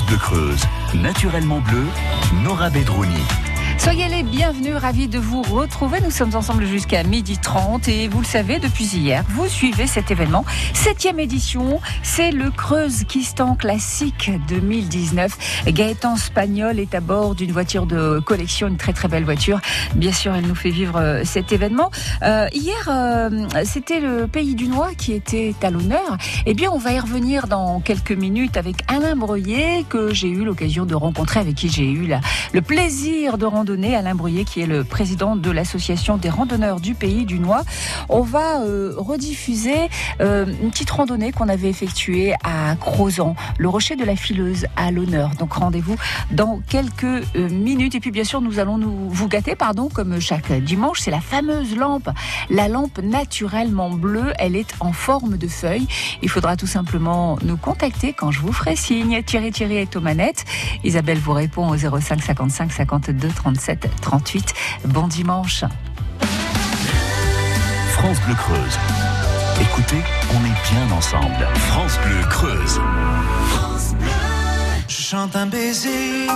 Bleu Creuse, naturellement bleu, Nora Bedrouni. Soyez les bienvenus, ravis de vous retrouver. Nous sommes ensemble jusqu'à midi 30 et vous le savez, depuis hier, vous suivez cet événement. Septième édition, c'est le Creuse Kistan Classique 2019. Gaëtan Spagnol est à bord d'une voiture de collection, une très très belle voiture. Bien sûr, elle nous fait vivre euh, cet événement. Euh, hier, euh, c'était le Pays du Noir qui était à l'honneur. Eh bien, on va y revenir dans quelques minutes avec Alain Breuillet que j'ai eu l'occasion de rencontrer, avec qui j'ai eu le plaisir de rendre Alain Bruyer, qui est le président de l'association des randonneurs du Pays du Noix. On va euh, rediffuser euh, une petite randonnée qu'on avait effectuée à Crozon, le rocher de la fileuse à l'honneur. Donc rendez-vous dans quelques euh, minutes. Et puis bien sûr, nous allons nous vous gâter, pardon, comme chaque dimanche. C'est la fameuse lampe, la lampe naturellement bleue. Elle est en forme de feuille. Il faudra tout simplement nous contacter quand je vous ferai signe. Thierry Thierry est aux manettes. Isabelle vous répond au 05 55 52 37. 37 38. Bon dimanche. France Bleu Creuse. Écoutez, on est bien ensemble. France Bleu Creuse. Je chante un baiser,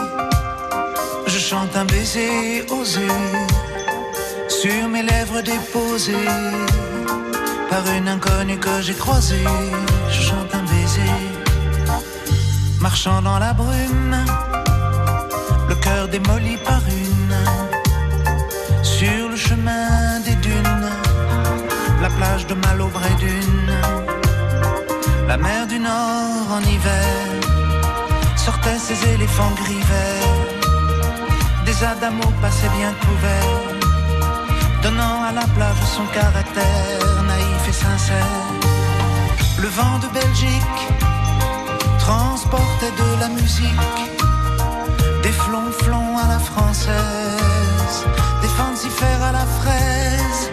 je chante un baiser osé sur mes lèvres déposées par une inconnue que j'ai croisée. Je chante un baiser, marchant dans la brume, le cœur démoli par une des dunes, la plage de Malo d'une, la mer du Nord en hiver, sortaient ses éléphants gris verts, des adamos passaient bien couverts, donnant à la plage son caractère naïf et sincère. Le vent de Belgique transportait de la musique, des flonflons à la française faire à la fraise.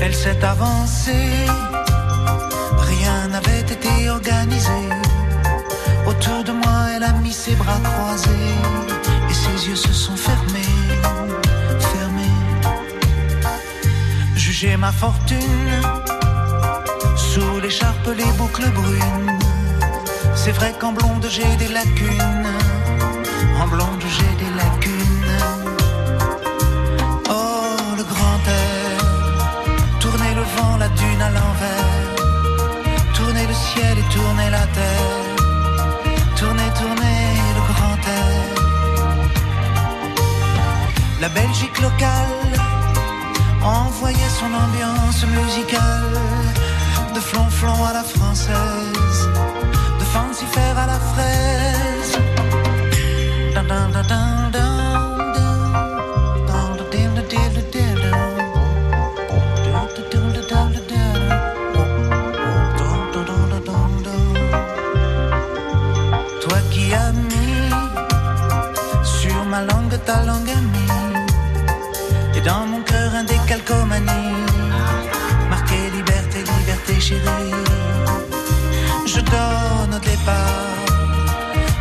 Elle s'est avancée, rien n'avait été organisé. Autour de moi, elle a mis ses bras croisés et ses yeux se sont fermés, fermés. Jugez ma fortune sous l'écharpe, les boucles brunes. C'est vrai qu'en blonde j'ai des lacunes, en blonde j'ai tourner la terre. Tourner, tourner le grand air. La Belgique locale envoyait son ambiance musicale. De flonflon à la française. De fancifère à la fraise. Ta langue amie. Et dans mon cœur un décalcomanie. Marqué liberté, liberté chérie. Je donne au départ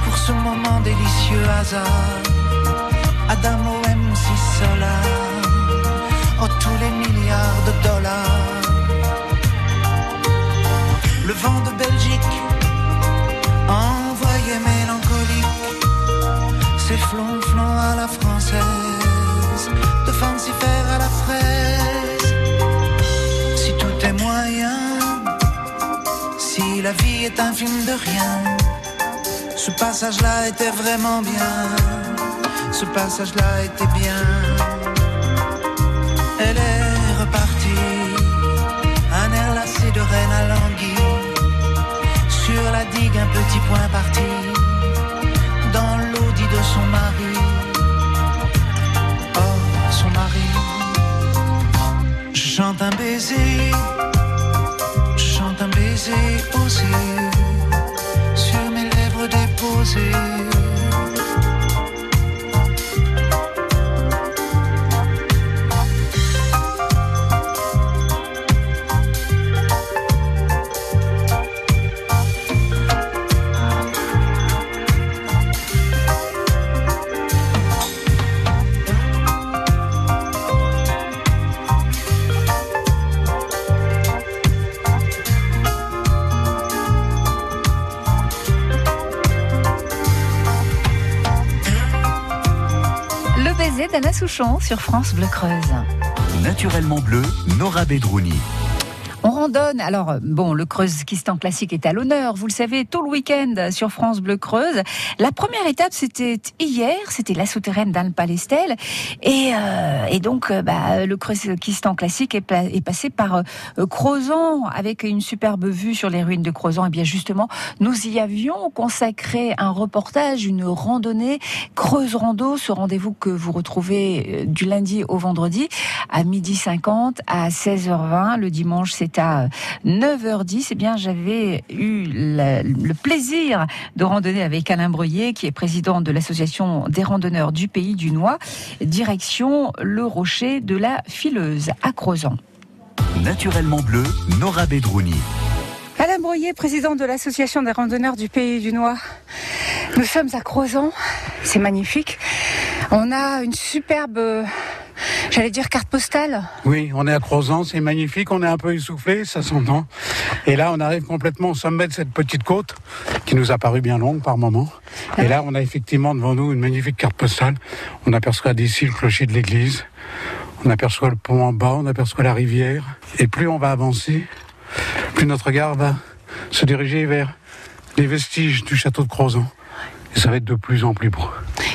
pour ce moment délicieux hasard. Adamo si Sola. Oh, tous les milliards de dollars. Le vent de Belgique envoyé mélancolique. Ses flons à la française, de fancifère à la fraise. Si tout est moyen, si la vie est un film de rien, ce passage-là était vraiment bien, ce passage-là était bien. Elle est repartie, un air lassé de reine à languille, sur la digue un petit point parti, baiser, chante un baiser osé sur mes lèvres déposées. d'Anna Souchon sur France Bleu Creuse. Naturellement bleu, Nora Bedrouni. Alors, bon, le Creuse Kistan classique est à l'honneur. Vous le savez, tout le week-end sur France Bleu Creuse. La première étape, c'était hier. C'était la souterraine d'Anne Palestel. Et, euh, et donc, euh, bah, le Creuse Kistan classique est, passé par euh, Crozon avec une superbe vue sur les ruines de Crozon. Et bien, justement, nous y avions consacré un reportage, une randonnée Creuse Rando, ce rendez-vous que vous retrouvez du lundi au vendredi à midi 50 à 16h20. Le dimanche, c'est à 9h10, eh bien, j'avais eu le, plaisir de randonner avec Alain Breuillet, qui est président de l'association des randonneurs du Pays du Noix, direction le rocher de la Fileuse à Crozon. Naturellement bleu, Nora Bedrouni. Alain Breuillet, président de l'association des randonneurs du Pays du Noix. Nous sommes à Crozon, c'est magnifique. On a une superbe J'allais dire carte postale. Oui, on est à Crozon, c'est magnifique, on est un peu essoufflé, ça s'entend. Et là, on arrive complètement au sommet de cette petite côte qui nous a paru bien longue par moment. Et là, on a effectivement devant nous une magnifique carte postale. On aperçoit d'ici le clocher de l'église. On aperçoit le pont en bas, on aperçoit la rivière. Et plus on va avancer, plus notre regard va se diriger vers les vestiges du château de Crozon. Et ça va être de plus en plus beau.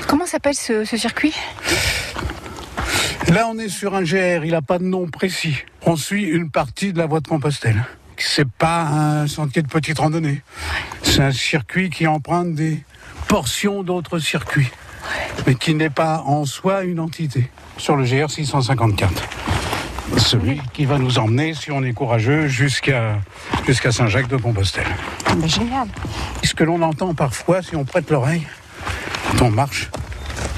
Comment s'appelle ce, ce circuit? Là, on est sur un GR, il n'a pas de nom précis. On suit une partie de la voie de Compostelle. C'est pas un sentier de petite randonnée. C'est un circuit qui emprunte des portions d'autres circuits, mais qui n'est pas en soi une entité. Sur le GR 654. Celui qui va nous emmener, si on est courageux, jusqu'à jusqu'à Saint-Jacques de Compostelle. Ah ben, génial. Ce que l'on entend parfois, si on prête l'oreille, quand on marche,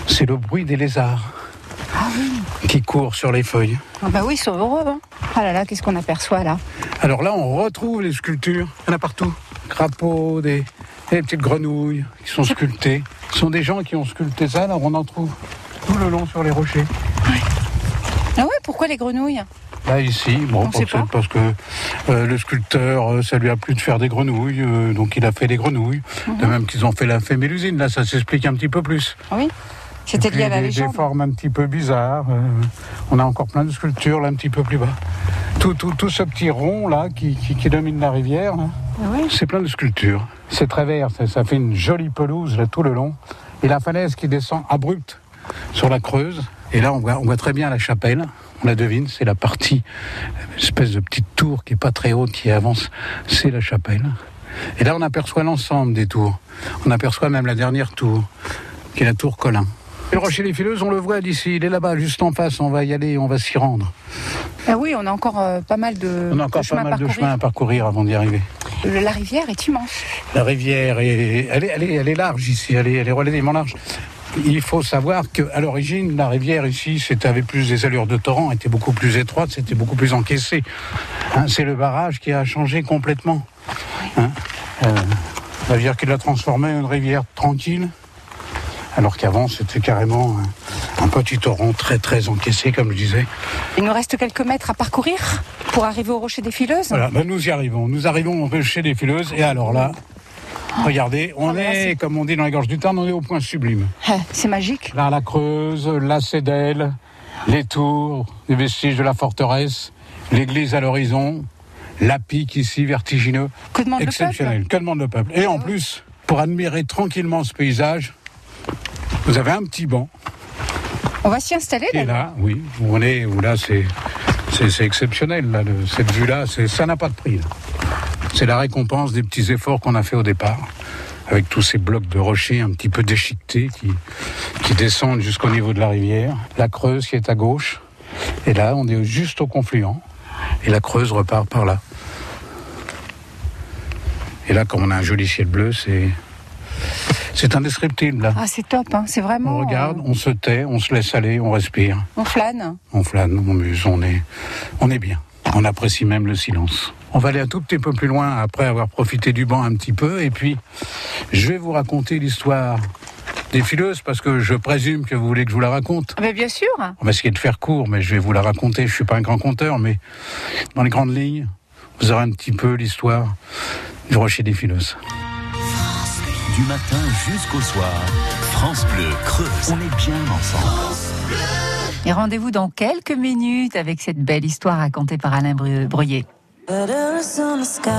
c'est le bruit des lézards ah oui. qui courent sur les feuilles. Ah bah oui, ils sont heureux. Hein. Ah là là, qu'est-ce qu'on aperçoit là? Alors là, on retrouve les sculptures. Il y en a partout. Crapauds, des, des petites grenouilles qui sont sculptées. Ce sont des gens qui ont sculpté ça, alors on en trouve tout le long sur les rochers. Ah ouais, pourquoi les grenouilles Là ici, bon, parce, parce que euh, le sculpteur, euh, ça lui a plu de faire des grenouilles, euh, donc il a fait des grenouilles. De même qu'ils ont fait la fémélusine, là ça s'explique un petit peu plus. Oui. C'était lié à la des, des légende. formes un petit peu bizarres. on a encore plein de sculptures là un petit peu plus bas. Tout, tout, tout ce petit rond là qui, qui, qui domine la rivière, Ah oui. c'est plein de sculptures. C'est très vert, ça, ça fait une jolie pelouse là tout le long. Et la falaise qui descend abrupte sur la Creuse. Et là on voit, on voit très bien la chapelle. On la devine, c'est la partie, espèce de petite tour qui est pas très haute, qui avance, c'est la chapelle. Et là on aperçoit l'ensemble des tours. On aperçoit même la dernière tour, qui est la tour Colin. Et le rocher des fileuses, on le voit d'ici, il est là-bas, juste en face, on va y aller, on va s'y rendre. Ah oui, on a encore euh, pas mal de, On a encore de pas mal à de parcourir. chemin à parcourir avant d'y arriver. La rivière est immense. La rivière, est, elle, est, elle, est, elle est large ici, elle est, elle est relativement large. Il faut savoir qu'à l'origine, la rivière ici, c'était avait plus des allures de torrent, était beaucoup plus étroite, c'était beaucoup plus encaissé. Hein, c'est le barrage qui a changé complètement. Hein, euh, la rivière qui l'a transformé en une rivière tranquille, alors qu'avant c'était carrément un, un petit torrent très très encaissé, comme je disais. Il nous reste quelques mètres à parcourir pour arriver au rocher des fileuses. Voilà, ben nous y arrivons. Nous arrivons au rocher des fileuses, et alors là, regardez, on là, est, comme on dit dans les gorges du Tarn, on est au point sublime. Ah, C'est magique. Là, la Creuse, la Cédelle, les tours, les vestiges de la forteresse, l'église à l'horizon, la pique ici, vertigineux, Que demande le exceptionnel. Que demande le peuple Et en plus, pour admirer tranquillement ce paysage, vous avez un petit banc On va s'y installer qui est là. là, oui, où on est, où là, c'est, c'est, exceptionnel, cette vue-là, ça n'a pas de prix. C'est la récompense des petits efforts qu'on a fait au départ, avec tous ces blocs de rochers un petit peu déchiquetés qui descendent jusqu'au niveau de la rivière. La Creuse qui est à gauche, et là, on est juste au confluent, et la Creuse repart par là. Et là, comme on a un joli ciel bleu, c'est, c'est indescriptible, là. Ah, c'est top. Hein. C'est vraiment. On regarde, on se tait, on se laisse aller, on respire. on flâne. On flâne, on muse, on est, on est bien. On apprécie même le silence. On va aller un tout petit peu plus loin après avoir profité du banc un petit peu. Et puis, je vais vous raconter l'histoire des fileuses parce que je présume que vous voulez que je vous la raconte. Ah, ben, bien sûr. On va essayer de faire court, mais je vais vous la raconter. Je suis pas un grand conteur, mais dans les grandes lignes, vous aurez un petit peu l'histoire du rocher des fileuses. Du matin jusqu'au soir, France Bleu Creuse. On est bien ensemble. Et rendez-vous dans quelques minutes avec cette belle histoire racontée par Alain Bru- Breuillet. Letters on the sky,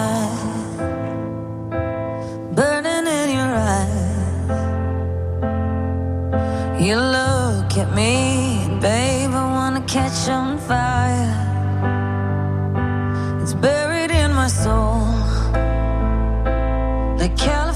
burning in your eyes. You look at me, babe, I wanna catch on fire. It's buried in my soul, like California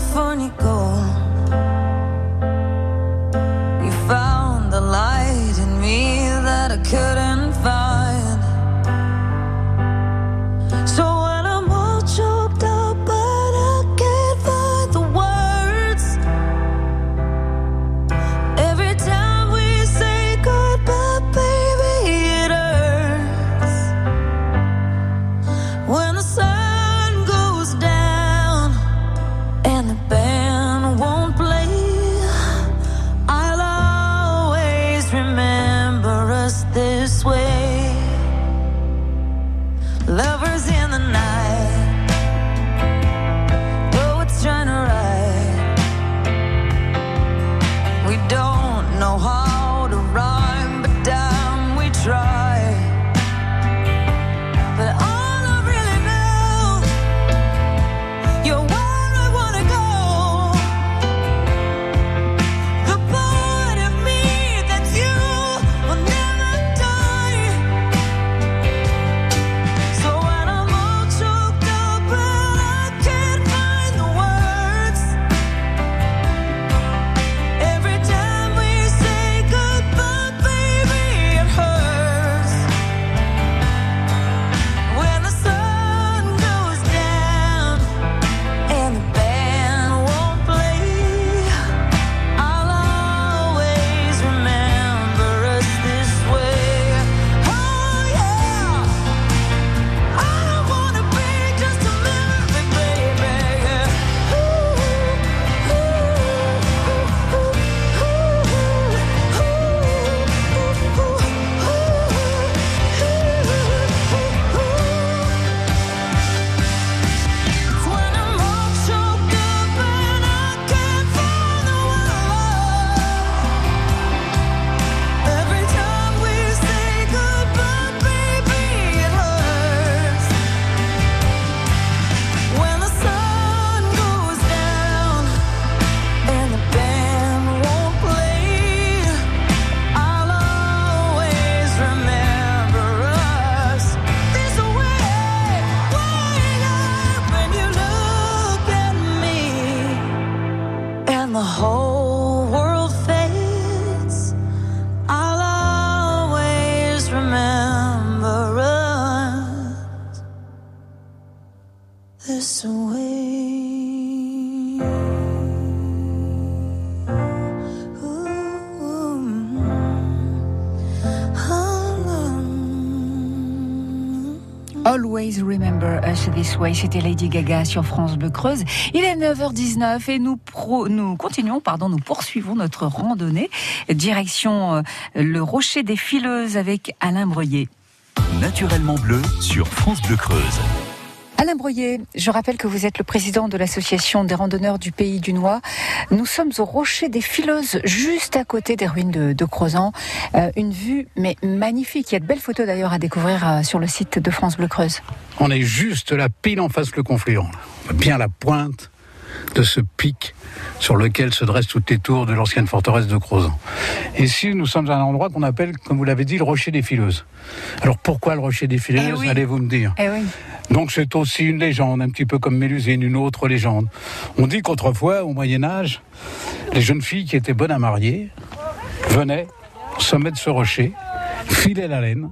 Always Remember Us This Way, c'était Lady Gaga sur France Bleu Creuse. Il est 9h19 et nous, pro- nous continuons, pardon, nous poursuivons notre randonnée. Direction euh, le Rocher des Fileuses avec Alain Breuillet. Naturellement bleu sur France Bleu Creuse. Alain Breuillet, je rappelle que vous êtes le président de l'association des randonneurs du Pays du Noir. Nous sommes au Rocher des Fileuses, juste à côté des ruines de, Crozant. Euh, une vue magnifique. Il y a de belles photos d'ailleurs à découvrir euh, sur le site de France Bleu Creuse. On est juste là, pile en face le confluent. Bien la pointe de ce pic sur lequel se dressent toutes les tours de l'ancienne forteresse de Crozant. Ici, nous sommes à un endroit qu'on appelle, comme vous l'avez dit, le Rocher des Fileuses. Alors pourquoi le Rocher des Fileuses Eh oui. Allez-vous me dire. Eh oui. Donc c'est aussi une légende, un petit peu comme Mélusine, une autre légende. On dit qu'autrefois, au Moyen Âge, les jeunes filles qui étaient bonnes à marier venaient au sommet de ce rocher, filaient la laine,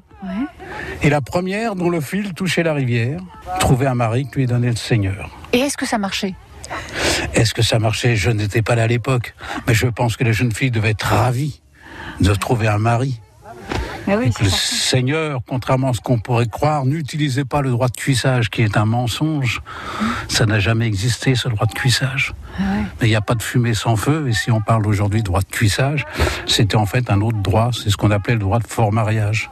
et la première dont le fil touchait la rivière trouvait un mari qui lui donnait le Seigneur. Et est-ce que ça marchait? Est-ce que ça marchait? Je n'étais pas là à l'époque, mais je pense que les jeunes filles devaient être ravies de trouver un mari. Eh oui, Et c'est que le. Seigneur, contrairement à ce qu'on pourrait croire, n'utilisait pas le droit de cuissage, qui est un mensonge. Ça n'a jamais existé, ce droit de cuissage. Mais il n'y a pas de fumée sans feu, et si on parle aujourd'hui de droit de cuissage, c'était en fait un autre droit, c'est ce qu'on appelait le droit de fort mariage.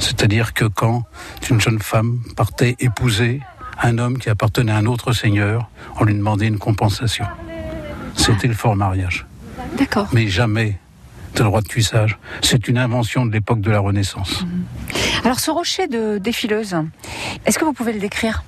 C'est-à-dire que quand une jeune femme partait épouser un homme qui appartenait à un autre seigneur, on lui demandait une compensation. C'était le fort mariage. D'accord. Mais jamais de droit de cuissage. C'est une invention de l'époque de la Renaissance. Alors ce rocher de défileuse, est-ce que vous pouvez le décrire?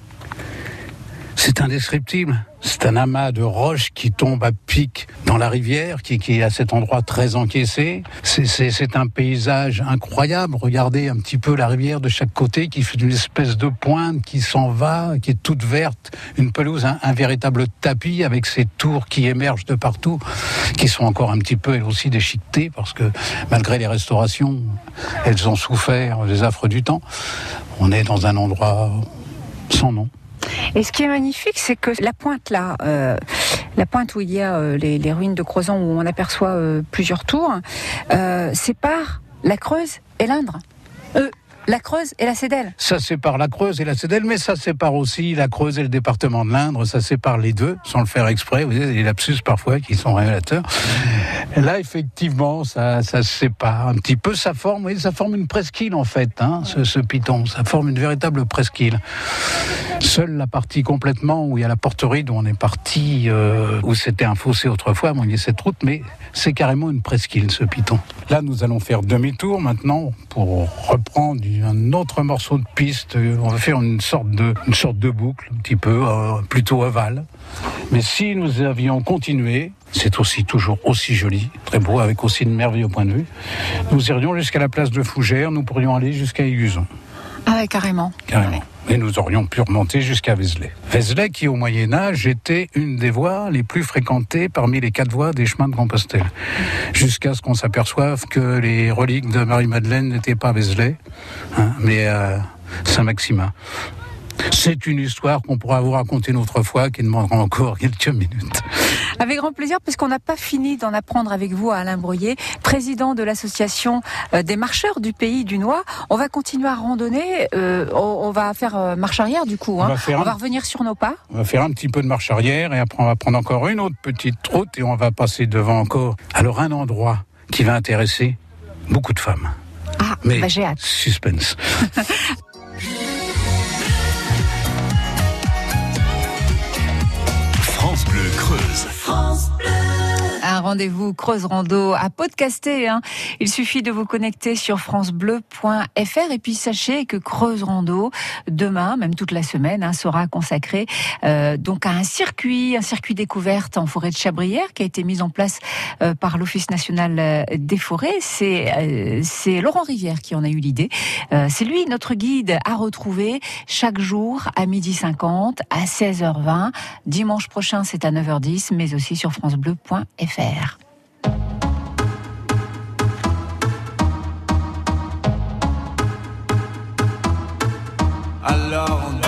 C'est indescriptible. C'est un amas de roches qui tombe à pic dans la rivière, qui, est à cet endroit très encaissé. C'est un paysage incroyable. Regardez un petit peu la rivière de chaque côté qui fait une espèce de pointe qui s'en va, qui est toute verte. Une pelouse, un, un véritable tapis avec ces tours qui émergent de partout, qui sont encore un petit peu elles aussi déchiquetées parce que malgré les restaurations, elles ont souffert des affres du temps. On est dans un endroit sans nom. Et ce qui est magnifique, c'est que la pointe là, euh, la pointe où il y a euh, les, ruines de Crozon, où on aperçoit euh, plusieurs tours, sépare la Creuse et l'Indre. La Creuse et la Cédelle. Ça sépare la Creuse et la Cédelle, mais ça sépare aussi la Creuse et le département de l'Indre. Ça sépare les deux, sans le faire exprès. Vous voyez, des lapsus parfois qui sont révélateurs. Là, effectivement, ça, ça sépare un petit peu. Ça forme, ça forme une presqu'île en fait, hein, ce, piton. Ça forme une véritable presqu'île. Seule la partie complètement où il y a la porterie, dont on est parti, euh, où c'était un fossé autrefois, bon, il y a cette route, mais c'est carrément une presqu'île, ce piton. Là, nous allons faire demi-tour maintenant pour reprendre un autre morceau de piste. On va faire une sorte de, une sorte de boucle, un petit peu, euh, plutôt ovale. Mais si nous avions continué, c'est aussi toujours aussi joli, très beau, avec aussi de merveilleux point de vue. Nous irions jusqu'à la place de Fougères, nous pourrions aller jusqu'à Aiguzon. Ah ouais, carrément. Carrément. Et nous aurions pu remonter jusqu'à Vézelay. Vézelay qui, au Moyen-Âge, était une des voies les plus fréquentées parmi les quatre voies des chemins de Compostelle. Jusqu'à ce qu'on s'aperçoive que les reliques de Marie-Madeleine n'étaient pas à Vézelay, hein, mais à Saint-Maximin. C'est une histoire qu'on pourra vous raconter une autre fois qui demandera encore quelques minutes. Avec grand plaisir, puisqu'on n'a pas fini d'en apprendre avec vous, Alain Broyer, président de l'association euh, des marcheurs du pays du Noir. On va continuer à randonner. euh, on, va faire euh, marche arrière du coup. On hein. va faire on un- va revenir sur nos pas. On va faire un petit peu de marche arrière et après on va prendre encore une autre petite route et on va passer devant encore. Alors un endroit qui va intéresser beaucoup de femmes. Ah, Mais bah, j'ai hâte. suspense. Creuse. Un rendez-vous Creuse Rando à podcaster. Hein. Il suffit de vous connecter sur francebleu.fr et puis sachez que Creuse Rando, demain, même toute la semaine, hein, sera consacré euh, donc à un circuit, un circuit découverte en forêt de Chabrière qui a été mis en place euh, par l'Office national euh, des forêts. C'est euh, c'est Laurent Rivière qui en a eu l'idée. Euh, c'est lui notre guide à retrouver chaque jour à midi 50, à 16h20. Dimanche prochain, c'est à 9h10, mais aussi sur francebleu.fr. Alors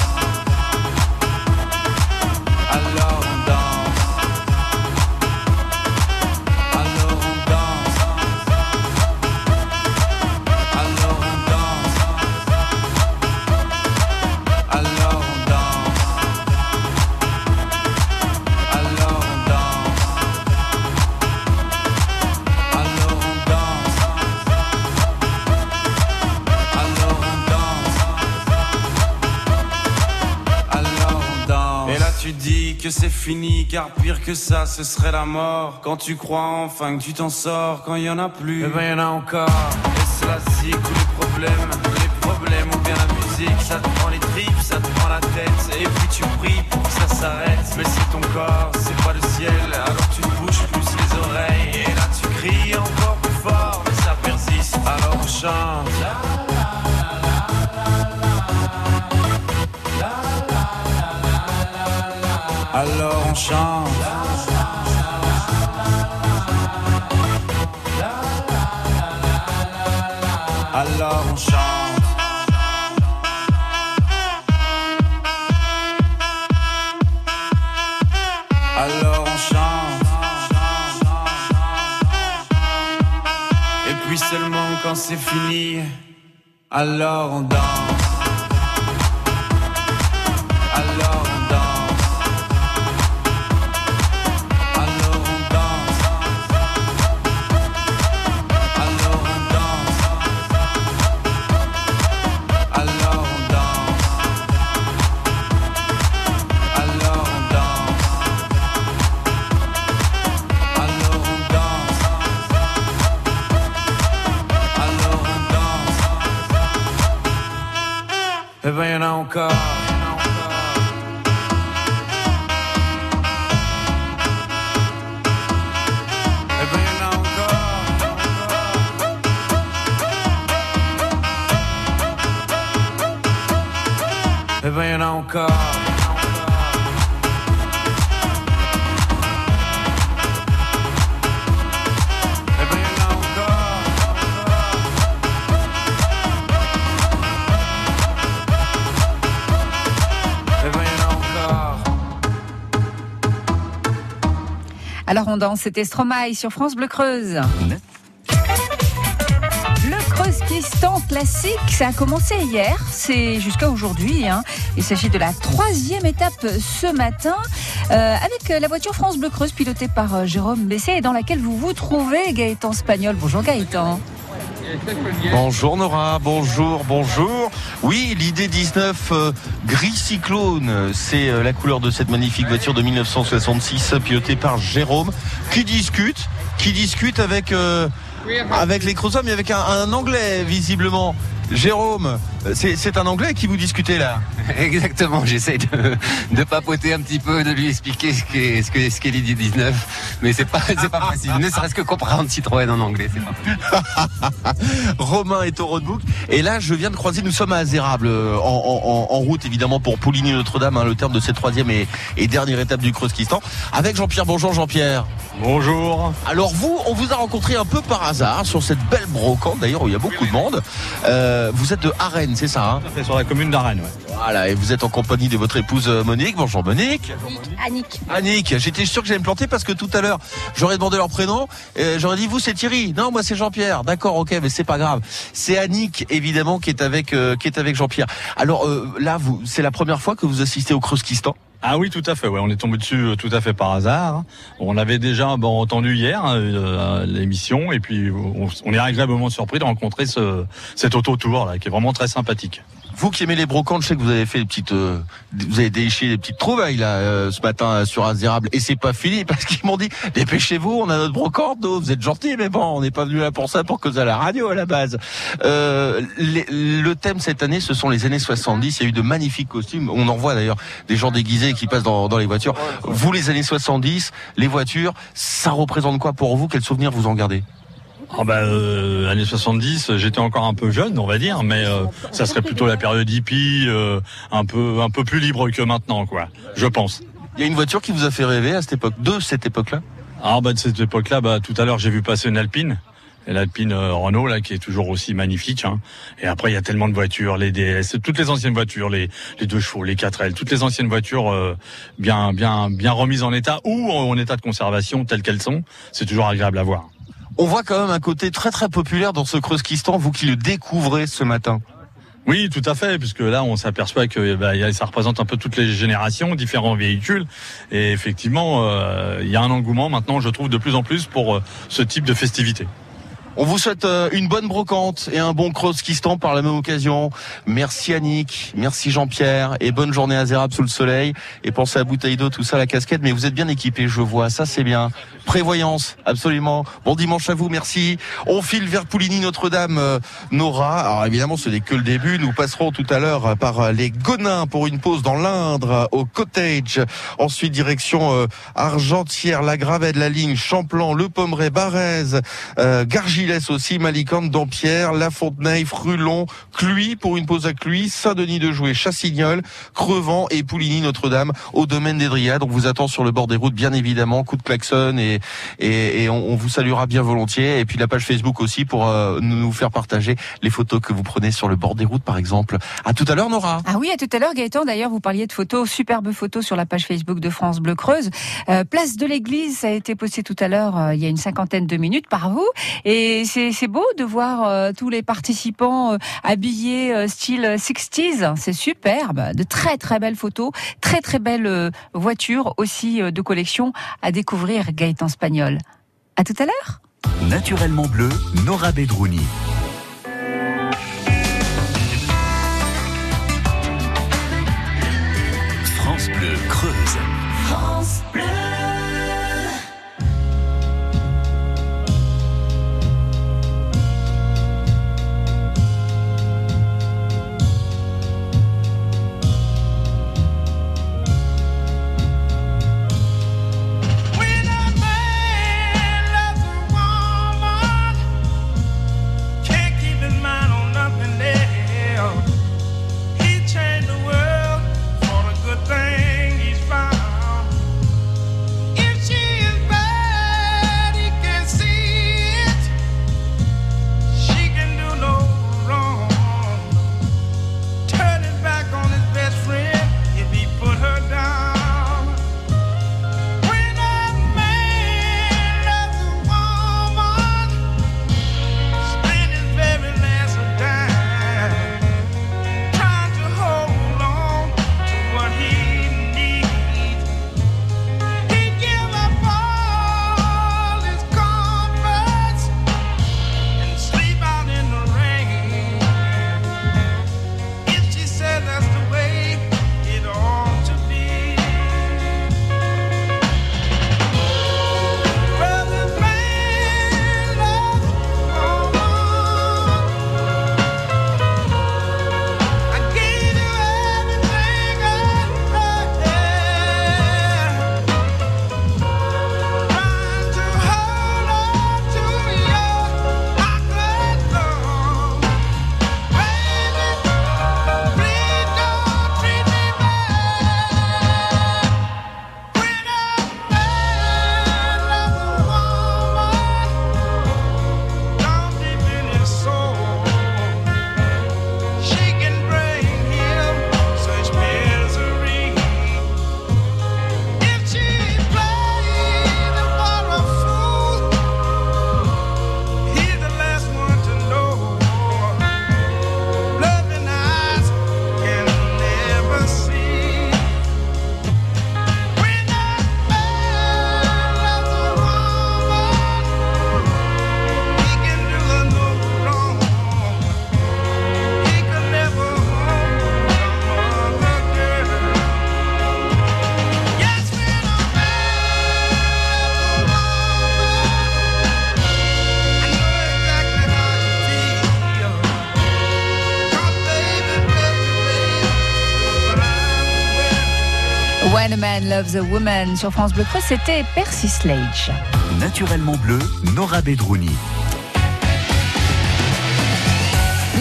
fini, car pire que ça, ce serait la mort. Quand tu crois enfin que tu t'en sors, quand il y en a plus, eh ben y en a encore. Et cela c'est tous les problèmes, les problèmes ou bien la musique, ça te prend les tripes, ça te prend la tête, et puis tu pries pour que ça s'arrête. Mais c'est ton corps, Alors on danse, c'était Stromae sur France Bleu Creuse. Le Creuse-Kistan classique, ça a commencé hier, c'est jusqu'à aujourd'hui. hein. Il s'agit de la troisième étape ce matin, euh, avec la voiture France Bleu Creuse pilotée par euh, Jérôme Bessé et dans laquelle vous vous trouvez, Gaëtan Spagnol. Bonjour Gaëtan. Bonjour Nora, bonjour, bonjour. Oui, l'idée 19 euh, gris cyclone, c'est euh, la couleur de cette magnifique voiture de 1966 pilotée par Jérôme qui discute, qui discute avec euh, les Crozats mais avec un, anglais visiblement. Jérôme, c'est c'est un anglais qui vous discutez là. Exactement, j'essaie de, de papoter un petit peu, de lui expliquer ce qu'est ce l'idée 19, mais c'est pas c'est pas facile. Ne serait-ce que comprendre Citroën en anglais, c'est pas. Romain est au roadbook. Et là, je viens de croiser, nous sommes à Azérable, euh, en, en- en route évidemment pour Pouligny Notre-Dame, hein, le terme de cette troisième et, et dernière étape du Creuse-Kistan, avec Jean-Pierre. Bonjour Jean-Pierre. Bonjour. Alors vous, on vous a rencontré un peu par hasard sur cette belle brocante, d'ailleurs où il y a beaucoup de monde. Euh, vous êtes de Arène, c'est ça hein C'est sur la commune d'Arène, ouais. Voilà, et vous êtes en compagnie de votre épouse euh, Monique. Bonjour Monique. Annick. Annick, j'étais sûr que j'allais me planter parce que tout à l'heure, j'aurais demandé leur prénom. j'aurais dit, vous, c'est Thierry. Non, moi, c'est Jean-Pierre. D'accord, ok, mais c'est pas grave. C'est Annick, évidemment, qui est avec, euh, qui est avec Jean-Pierre. Alors euh, là, vous, c'est la première fois que vous assistez au Creuse-Kistan Ah oui, tout à fait. Ouais, on est tombé dessus euh, tout à fait par hasard. On avait déjà entendu hier hein, euh, l'émission et puis on, on est agréablement surpris de rencontrer ce, cet autotour là, qui est vraiment très sympathique. Vous qui aimez les brocantes, je sais que vous avez fait des petites, euh, vous avez déché des petites trouvailles là euh, ce matin euh, sur Azérable, et c'est pas fini parce qu'ils m'ont dit dépêchez-vous, on a notre brocante, vous êtes gentils, mais bon, on n'est pas venu là pour ça, pour causer à la radio à la base. Euh, les- le thème cette année, ce sont les années 70. Il y a eu de magnifiques costumes. On en voit d'ailleurs des gens déguisés qui passent dans, dans les voitures. Vous, les années 70, les voitures, ça représente quoi pour vous? Quels souvenirs vous en gardez? Ah bah, euh, années 70, j'étais encore un peu jeune, on va dire, mais euh, ça serait plutôt la période hippie, euh, un peu un peu plus libre que maintenant, quoi. Je pense. Il y a une voiture qui vous a fait rêver à cette époque, de cette époque-là? Ah bah de cette époque-là, bah tout à l'heure j'ai vu passer une Alpine. L'Alpine euh, Renault là qui est toujours aussi magnifique. Hein. Et après il y a tellement de voitures, les DS, toutes les anciennes voitures, les, les deux chevaux, les 4L, toutes les anciennes voitures euh, bien bien bien remises en état ou en état de conservation telles qu'elles sont. C'est toujours agréable à voir. On voit quand même un côté très très populaire dans ce Creuse-Kistan, vous qui le découvrez ce matin. Oui, tout à fait, puisque là, on s'aperçoit que bah, ça représente un peu toutes les générations, différents véhicules, et effectivement, euh, il y a un engouement maintenant, je trouve, de plus en plus pour euh, ce type de festivité. On vous souhaite euh, une bonne brocante et un bon Creuse-Kistan par la même occasion. Merci Annick, merci Jean-Pierre et bonne journée à sous le soleil. Et pensez à bouteille d'eau, tout ça, la casquette, mais vous êtes bien équipés, je vois, ça c'est bien. Prévoyance, absolument. Bon dimanche à vous, merci. On file vers Pouligny Notre-Dame, euh, Nora. Alors évidemment, ce n'est que le début. Nous passerons tout à l'heure par euh, les Gonins pour une pause dans l'Indre, au Cottage. Ensuite, direction Argentière, la Gravette, la ligne Champlan, Le Pommeret, Barèze, euh, Gargilès aussi, Malicante, Dampierre, La Fontenay, Frulon, Cluy pour une pause à Cluy, Saint-Denis de Jouer, Chassignol, Crevant et Pouligny Notre-Dame au domaine des Dryades. On vous attend sur le bord des routes, bien évidemment. Coup de klaxon et, et, on, vous saluera bien volontiers. Et puis la page Facebook aussi pour euh, nous faire partager les photos que vous prenez sur le bord des routes, par exemple. À tout à l'heure, Nora. Ah oui, à tout à l'heure, Gaëtan. D'ailleurs, vous parliez de photos, superbes photos sur la page Facebook de France Bleu Creuse. Euh, place de l'église, a été posté tout à l'heure, euh, il y a une cinquantaine de minutes par vous. Et c'est beau de voir euh, tous les participants euh, habillés euh, style 60s. C'est superbe. De très très belles photos, très très belles voitures aussi de collection à découvrir Gaëtan Spagnol. À tout à l'heure. Naturellement bleu, Nora Bedrouni. A Woman sur France Bleu Creuse, c'était Percy Sledge. Naturellement bleu, Nora Bedrouni.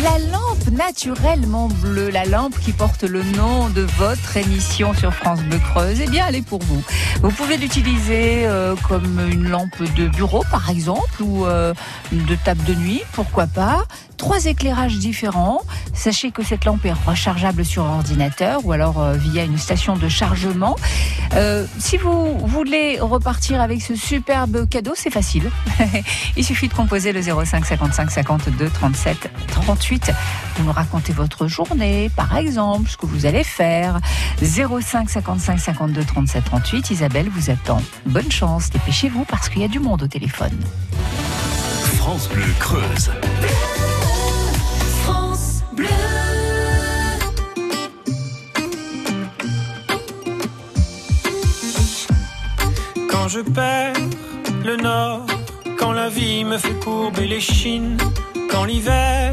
La lampe naturellement bleue, la lampe qui porte le nom de votre émission sur France Bleu Creuse, eh bien elle est pour vous. Vous pouvez l'utiliser euh, comme une lampe de bureau par exemple ou euh, de table de nuit, pourquoi pas. Trois éclairages différents. Sachez que cette lampe est rechargeable sur ordinateur ou alors euh, via une station de chargement. Si vous voulez repartir avec ce superbe cadeau, c'est facile. Il suffit de composer le 05 55 52 37 38. Vous nous racontez votre journée, par exemple, ce que vous allez faire. 05 55 52 37 38. Isabelle vous attend. Bonne chance, dépêchez-vous parce qu'il y a du monde au téléphone. France Bleu Creuse. France Bleu. Quand je perds le nord, quand la vie me fait courber les chines, quand l'hiver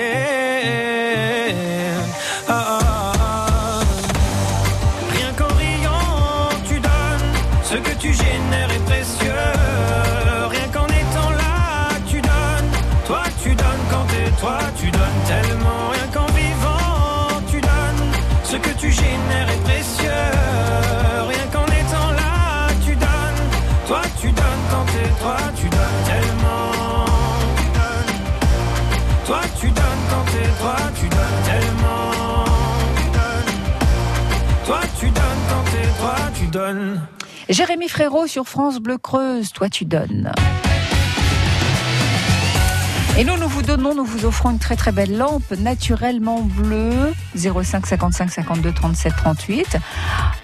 Jérémy Frérot sur France Bleu Creuse, toi tu donnes. Donnons, nous vous offrons une très très belle lampe naturellement bleue, 05 55 52 37 38.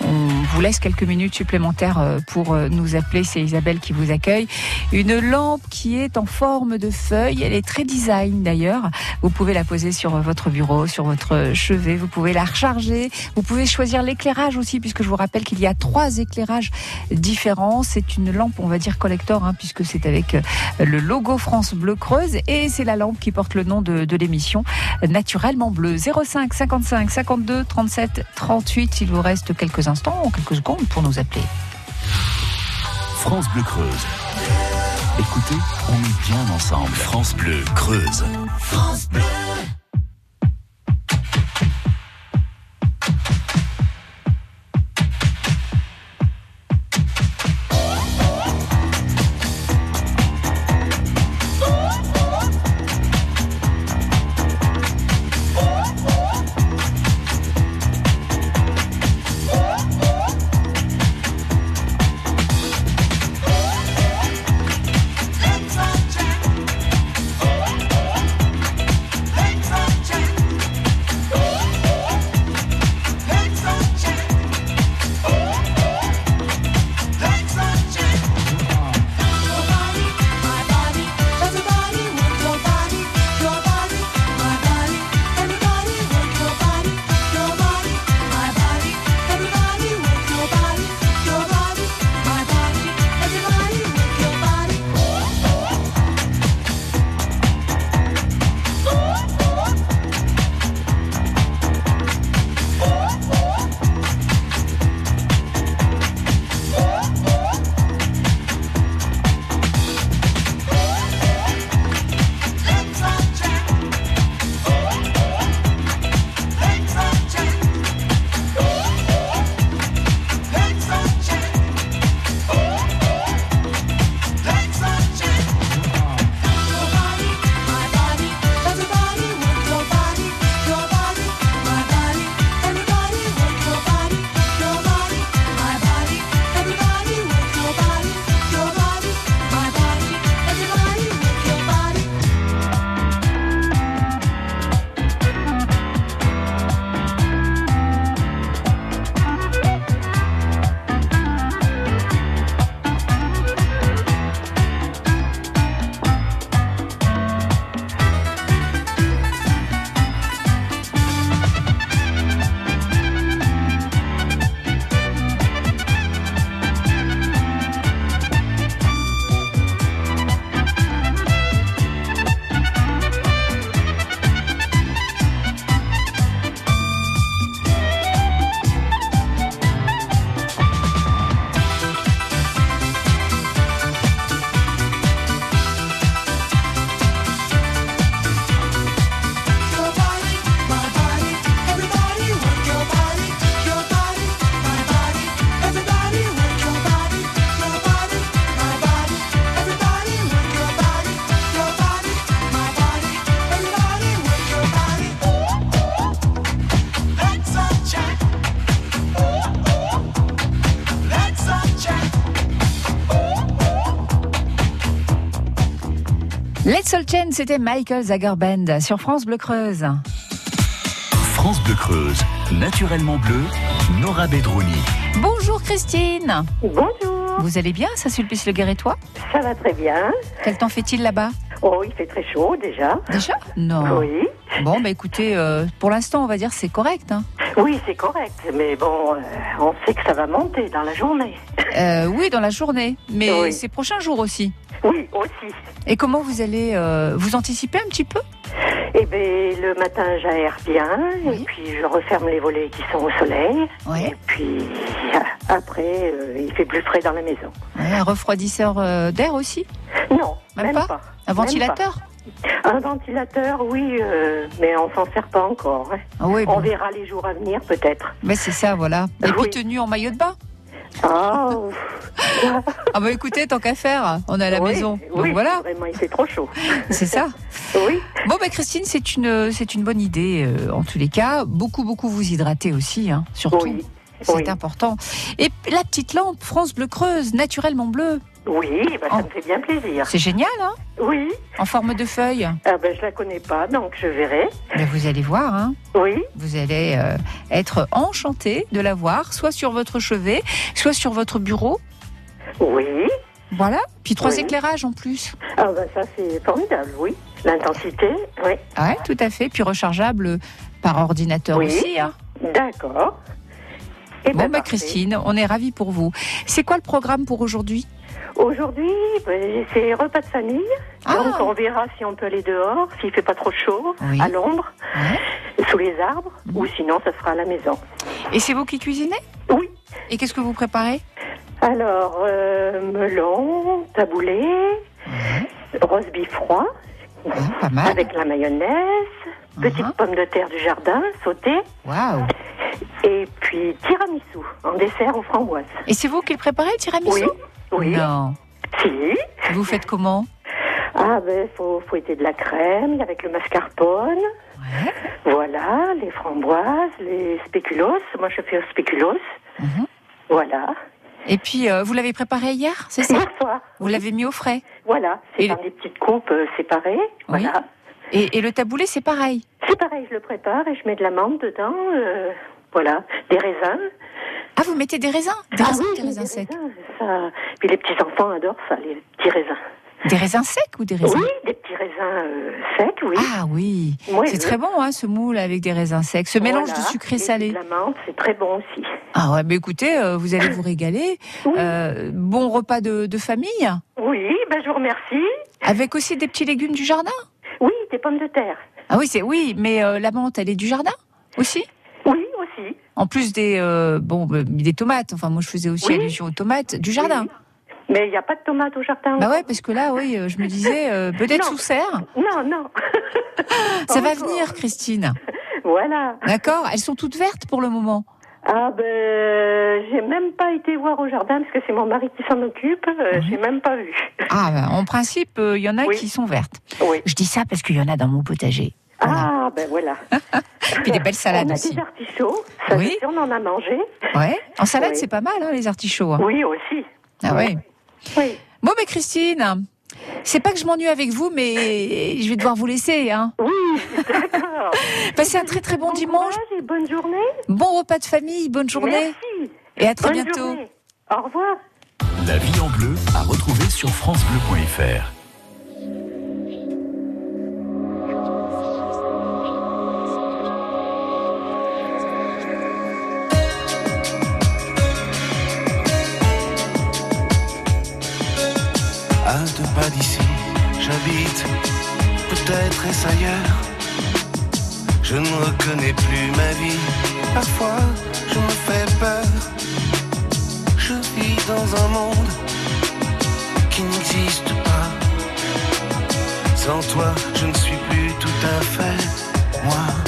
On vous laisse quelques minutes supplémentaires euh, pour euh, nous appeler, c'est Isabelle qui vous accueille. Une lampe qui est en forme de feuille, elle est très design d'ailleurs. Vous pouvez la poser sur votre bureau, sur votre chevet, vous pouvez la recharger, vous pouvez choisir l'éclairage aussi, puisque je vous rappelle qu'il y a trois éclairages différents. C'est une lampe, on va dire collector, hein, puisque c'est avec euh, le logo France Bleu Creuse et c'est la lampe qui porte le nom de, de l'émission Naturellement Bleu. 05 55 52 37 38. Il vous reste quelques instants, quelques secondes pour nous appeler. France Bleu Creuse. Écoutez, on est bien ensemble. France Bleu Creuse. France Bleu. Chain, c'était Michael Zagerband sur France Bleu Creuse. France Bleu Creuse, naturellement bleu, Nora Bedrouni. Bonjour Christine. Bonjour, Vous allez bien, Saint-Sulpice le Guérétois ça va très bien. Quel temps fait-il là-bas? Oh, il fait très chaud déjà. Déjà Non. Oui, Bon, bah écoutez, euh, pour l'instant, on va dire c'est correct. Hein. oui, c'est correct, mais bon, euh, on sait que ça va monter dans la journée. Euh, oui, dans la journée, mais Oui. ces prochains jours aussi. Oui, aussi. Et comment vous allez vous anticiper un petit peu? Eh bien, le matin, j'aère bien, Oui. et puis je referme les volets qui sont au soleil, Ouais. et puis après, il fait plus frais dans la maison. Ouais, Un refroidisseur d'air aussi? Non, Même même, pas? pas. Un ventilateur? Un ventilateur, oui, euh, mais on s'en sert pas encore. hein. Ah oui, On bon. verra les jours à venir, peut-être. Mais c'est ça, voilà. Et puis Oui. tenue en maillot de bain? Ah, Ah bah écoutez, tant qu'à faire, on est à la oui, maison. Donc voilà, Vraiment, il fait trop chaud. c'est ça. Oui. Bon bah Christine, c'est une c'est une bonne idée euh, en tous les cas. Beaucoup beaucoup vous hydrater aussi, hein, surtout. Oui. C'est important. Et la petite lampe France Bleu Creuse, naturellement bleue. Oui, bah, ça Oh. me fait bien plaisir. C'est génial, hein? Oui, En forme de feuille? ah ben, je la connais pas, donc je verrai. Mais vous allez voir, hein? Oui, Vous allez euh, être enchanté de la voir, soit sur votre chevet, soit sur votre bureau. oui. Voilà. Puis trois Oui. éclairages en plus. Ah ben, ça c'est formidable, oui. L'intensité, oui. Ouais, tout à fait. Puis rechargeable par ordinateur Oui. aussi. Hein. D'accord. Eh Bon, ben, bah. Christine, on est ravis pour vous. C'est quoi le programme pour aujourd'hui? Aujourd'hui, ben, c'est repas de famille. Ah. Donc on verra si on peut aller dehors, s'il fait pas trop chaud, Oui. à l'ombre, Ouais. sous les arbres, Mhm. ou sinon ça sera à la maison. Et c'est vous qui cuisinez? Oui. Et qu'est-ce que vous préparez? Alors, euh, melon, taboulé, rose beef froid, Ouais, Pas mal. avec la mayonnaise, petites Mhm. pommes de terre du jardin sautées, Waouh. et puis tiramisu en dessert aux framboises. Et c'est vous qui le préparez, le tiramisu? Oui, oui. Non. Si. Vous faites comment? Ah ben, faut fouetter de la crème avec le mascarpone. Ouais. Voilà, les framboises, les spéculoos. Moi, je fais au spéculoos. Mhm. Voilà. Et puis, euh, vous l'avez préparé hier, c'est ça Hier soir. Vous l'avez mis au frais. Voilà, c'est Et- dans des petites coupes euh, séparées. Oui. Voilà. Et, et le taboulé, c'est pareil. C'est pareil, je le prépare et je mets de la menthe dedans. euh, voilà, des raisins. Ah, vous mettez des raisins? Des ah raisins, oui, des raisins secs. raisins, ça. Puis les petits enfants adorent ça, les petits raisins. Des raisins secs ou des raisins Oui, des petits raisins euh, secs, oui. Ah oui, Oui, c'est oui. très bon hein, ce moule avec des raisins secs, ce mélange Voilà. de sucré Et salé. De la menthe, c'est très bon aussi. Ah ouais, mais écoutez, euh, vous allez vous régaler. Oui. Euh, bon repas de, de famille, Oui, ben je vous remercie. avec aussi des petits légumes du jardin. Oui, des pommes de terre. Ah oui, c'est oui, mais la menthe, elle est du jardin aussi? Oui, aussi. En plus des bon des tomates. Enfin, moi, je faisais aussi allusion aux tomates du jardin. Mais il n'y a pas de tomates au jardin. Bah ouais, parce que là, oui, euh, je me disais euh, peut-être sous serre. Non, non. Ça va venir, Christine. Voilà. D'accord Elles sont toutes vertes pour le moment. Ah ben, j'ai même pas été voir au jardin parce que c'est mon mari qui s'en occupe. euh, J'ai même pas vu. Ah, bah, en principe, euh, il y en a Oui. qui sont vertes. Oui. Je dis ça parce qu'il y en a dans mon potager. Voilà. Ah ben voilà. Puis des belles salades on a aussi. des artichauts. Ça, Oui. on en a mangé. Ouais. En salade, Oui. c'est pas mal, hein, les artichauts. hein. Oui aussi. Ah ouais. Oui. Bon, mais Christine, c'est pas que je m'ennuie avec vous, mais je vais devoir vous laisser. Hein. Oui, d'accord. Passez un très très bon dimanche, et bonne journée. bon repas de famille, bonne journée Merci. et à très Bonne bientôt. journée. Au revoir. La vie en bleu à retrouver sur francebleu.fr. À deux pas d'ici, j'habite, peut-être est-ce ailleurs. Je ne reconnais plus ma vie, parfois je me fais peur. Je vis dans un monde qui n'existe pas. Sans toi, je ne suis plus tout à fait moi.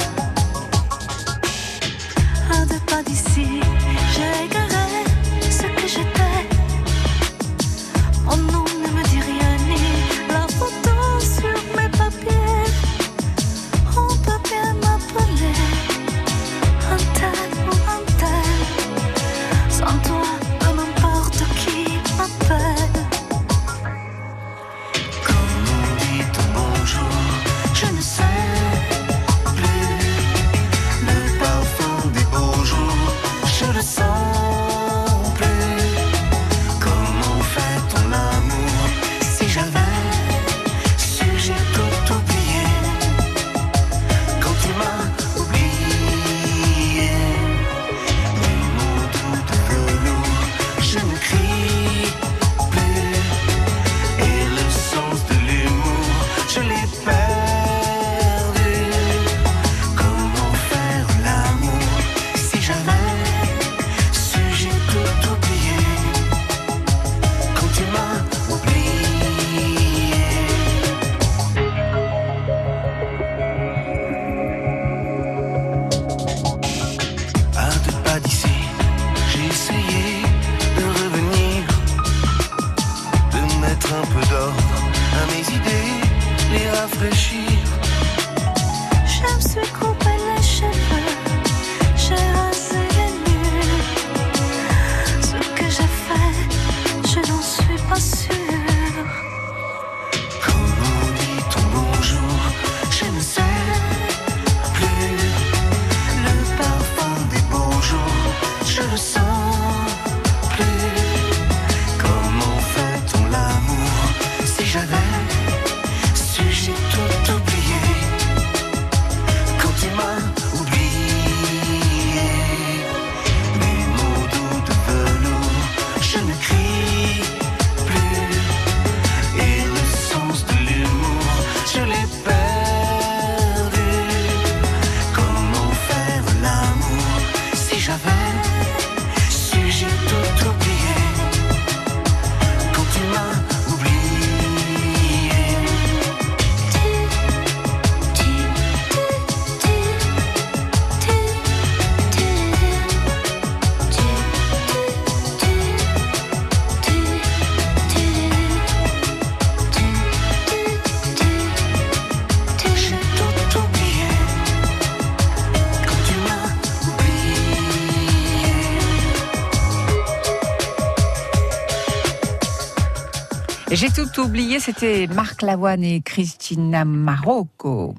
Oublié, c'était Marc Lavoine et Christina Marocco.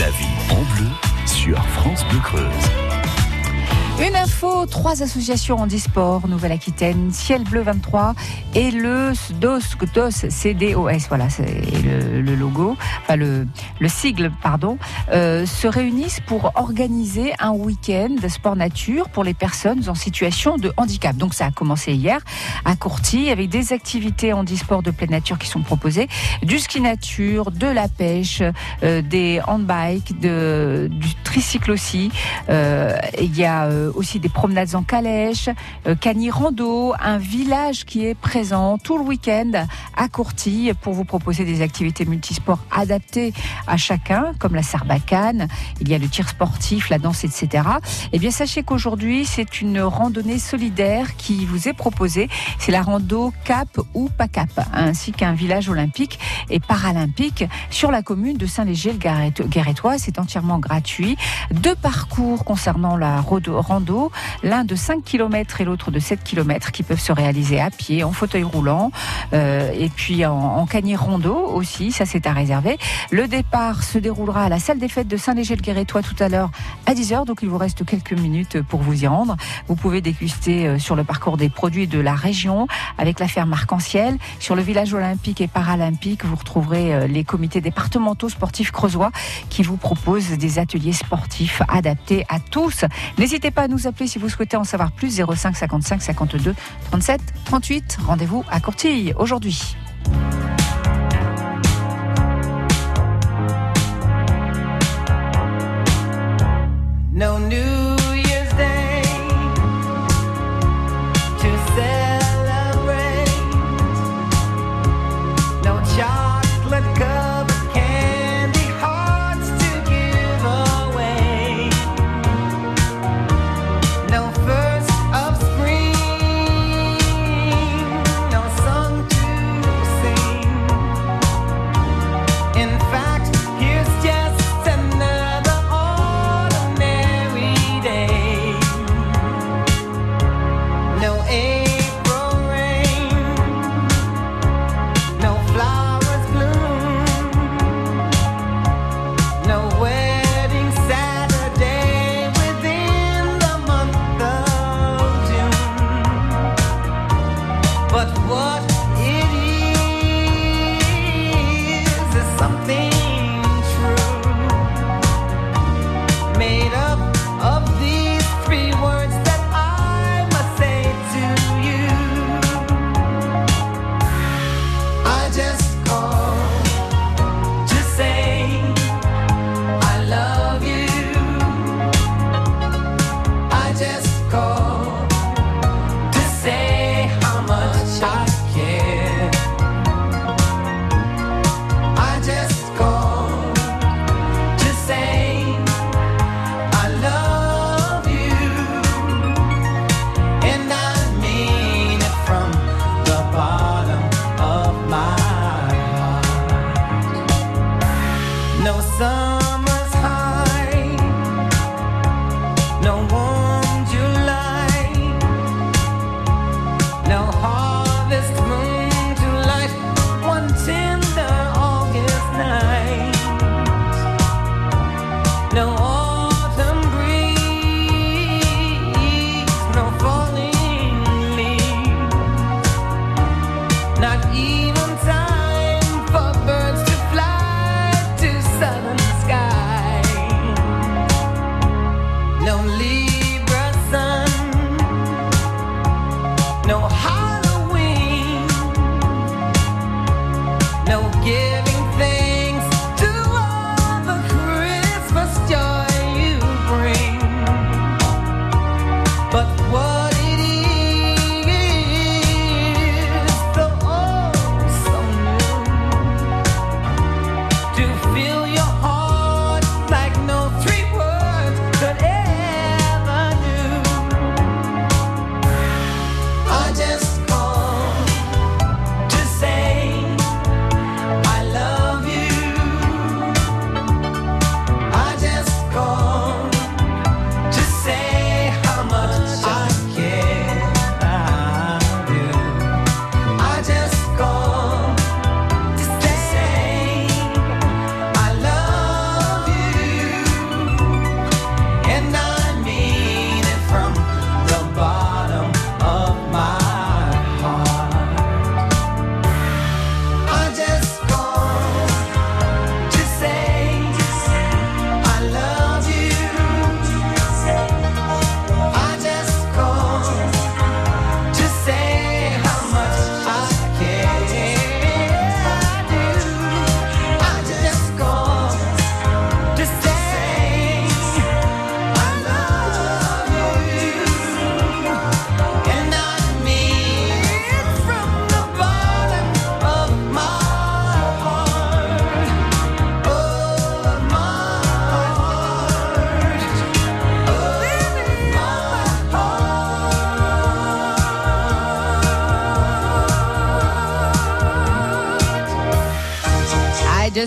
La vie en bleu sur France Bleu Creuse. Une info, trois associations en Nouvelle-Aquitaine, Ciel Bleu 23 et le DOS, DOS CDOS, voilà, c'est le, logo, enfin le, le sigle, pardon, euh, se réunissent pour organiser un week-end sport nature pour les personnes en situation de handicap. Donc ça a commencé hier à Courty avec des activités en e-sport de pleine nature qui sont proposées, du ski nature, de la pêche, euh, des handbikes, de, du tricycle aussi. Euh, Il y a euh, aussi des promenades en calèche, euh, Cani Rando, un village qui est présent tout le week-end à Courty pour vous proposer des activités multisports adaptées à chacun, comme la sarbacane, il y a le tir sportif, la danse, etc. Eh bien, sachez qu'aujourd'hui, c'est une randonnée solidaire qui vous est proposée. C'est la rando Cap ou pas Cap, ainsi qu'un village olympique et paralympique sur la commune de Saint-Léger-le-Guérétois. C'est entièrement gratuit. Deux parcours concernant la rando- l'un de 5 km et l'autre de 7 km qui peuvent se réaliser à pied, en fauteuil roulant, euh, et puis en, en canier rondo aussi, ça c'est à réserver. Le départ se déroulera à la salle des fêtes de Saint-Léger-le-Guérétois tout à l'heure à 10h, donc il vous reste quelques minutes pour vous y rendre. Vous pouvez déguster euh, sur le parcours des produits de la région avec la ferme Arc-en-Ciel. Sur le village olympique et paralympique, vous retrouverez euh, les comités départementaux sportifs creusois qui vous proposent des ateliers sportifs adaptés à tous. N'hésitez pas à nous appeler si vous souhaitez en savoir plus 05 55 52 37 38. Rendez-vous à Courtille aujourd'hui.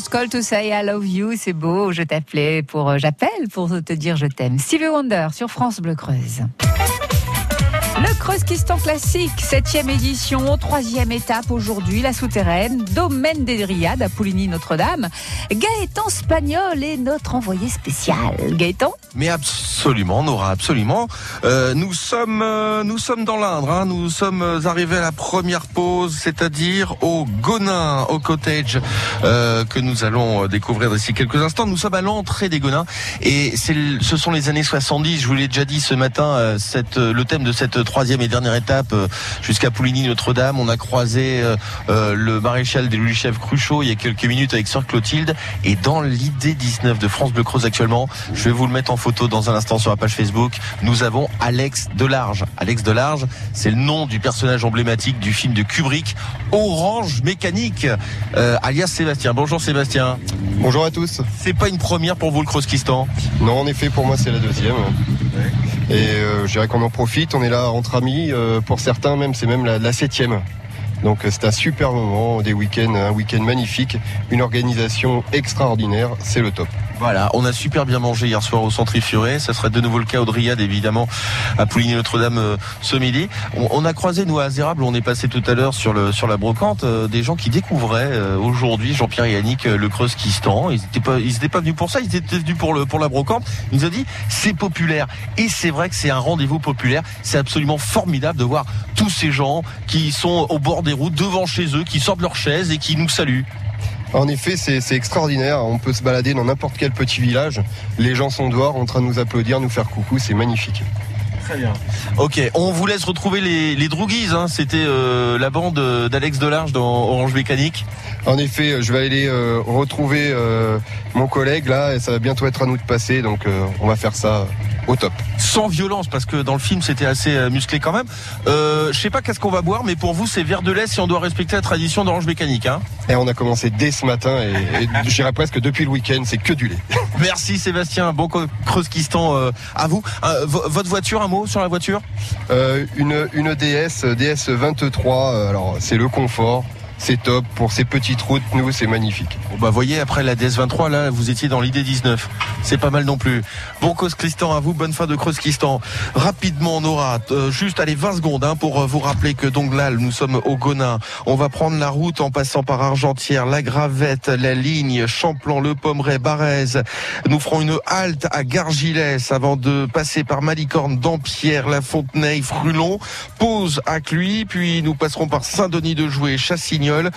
Call to say I love you, c'est beau. Je t'appelais pour, euh, j'appelle pour te dire je t'aime. Stevie Wonder sur France Bleu Creuse. Le Creuse Kistan Classique, septième édition, troisième étape aujourd'hui, la souterraine, domaine des Riades à Pouligny-Notre-Dame. Gaëtan Spagnol est notre envoyé spécial. Gaëtan Mais absolument, Nora, absolument. Euh, nous sommes, euh, nous sommes dans l'Indre. hein. Nous sommes arrivés à la première pause, c'est-à-dire au Gonin, au cottage euh, que nous allons découvrir d'ici quelques instants. Nous sommes à l'entrée des Gonins et ce sont les années 70. Je vous l'ai déjà dit ce matin. euh, le thème de cette troisième et dernière étape euh, jusqu'à Pouligny-Notre-Dame. On a croisé euh, euh, le maréchal des Louis-Chef Cruchot il y a quelques minutes avec Sœur Clotilde. Et dans l'idée 19 de France Bleu Creuse actuellement, je vais vous le mettre en photo dans un instant sur la page Facebook. Nous avons Alex Delarge. Alex Delarge, c'est le nom du personnage emblématique du film de Kubrick, Orange Mécanique, euh, alias Sébastien. Bonjour Sébastien. Bonjour à tous. C'est pas une première pour vous le Crosskistan Non, en effet, pour moi, c'est la deuxième. Et euh, je dirais qu'on en profite. On est là entre amis. Euh, pour certains, même, c'est même la, septième. Donc, euh, c'est un super moment, des week-ends, un week-end magnifique, une organisation extraordinaire. C'est le top. Voilà, on a super bien mangé hier soir au Centre Ifuré. Ça sera de nouveau le cas au Dryade, évidemment, à Pouligny-Notre-Dame euh, ce midi. On, a croisé, nous, à Azérable, on est passé tout à l'heure sur, la brocante, euh, des gens qui découvraient euh, aujourd'hui, Jean-Pierre et Yannick, euh, le Creuse Kistan. Ils n'étaient pas, ils pas venus pour ça, ils étaient venus pour la brocante. Ils nous ont dit, c'est populaire. Et c'est vrai que c'est un rendez-vous populaire. C'est absolument formidable de voir tous ces gens qui sont au bord des routes, devant chez eux, qui sortent de leur chaise et qui nous saluent. En effet, c'est extraordinaire. On peut se balader dans n'importe quel petit village. Les gens sont dehors en train de nous applaudir, nous faire coucou. C'est magnifique. Très bien. Ok, on vous laisse retrouver les, les Droogies. Hein. C'était euh, la bande euh, d'Alex Delarge dans Orange Mécanique. En effet, je vais aller euh, retrouver euh, mon collègue là, et ça va bientôt être à nous de passer, donc euh, on va faire ça au top. Sans violence, parce que dans le film c'était assez euh, musclé quand même. Euh, je sais pas qu'est-ce qu'on va boire, mais pour vous c'est verre de lait si on doit respecter la tradition d'Orange Mécanique. Hein. Et on a commencé dès ce matin, et, et je dirais presque depuis le week-end, c'est que du lait. Merci Sébastien, bon Creuskistan euh, à vous. Euh, vo- votre voiture, un mot sur la voiture? Une, une DS, DS 23, euh, alors c'est le confort, c'est top. Pour ces petites routes, nous, c'est magnifique. Bon bah voyez après la DS23 là vous étiez dans l'idée 19 c'est pas mal non plus. Bon Creuskistan à vous. Bonne fin de Creuskistan rapidement on aura euh, juste allez 20 secondes hein, pour euh, vous rappeler que donc là nous sommes au Gonin. On va prendre la route en passant par Argentière la Gravette la ligne Champlain le Pommeret Barèze nous ferons une halte à Gargilès avant de passer par Malicorne Dampierre La Fontenay Frulon. Pause à Cluy puis nous passerons par Saint-Denis de Joué Chassignol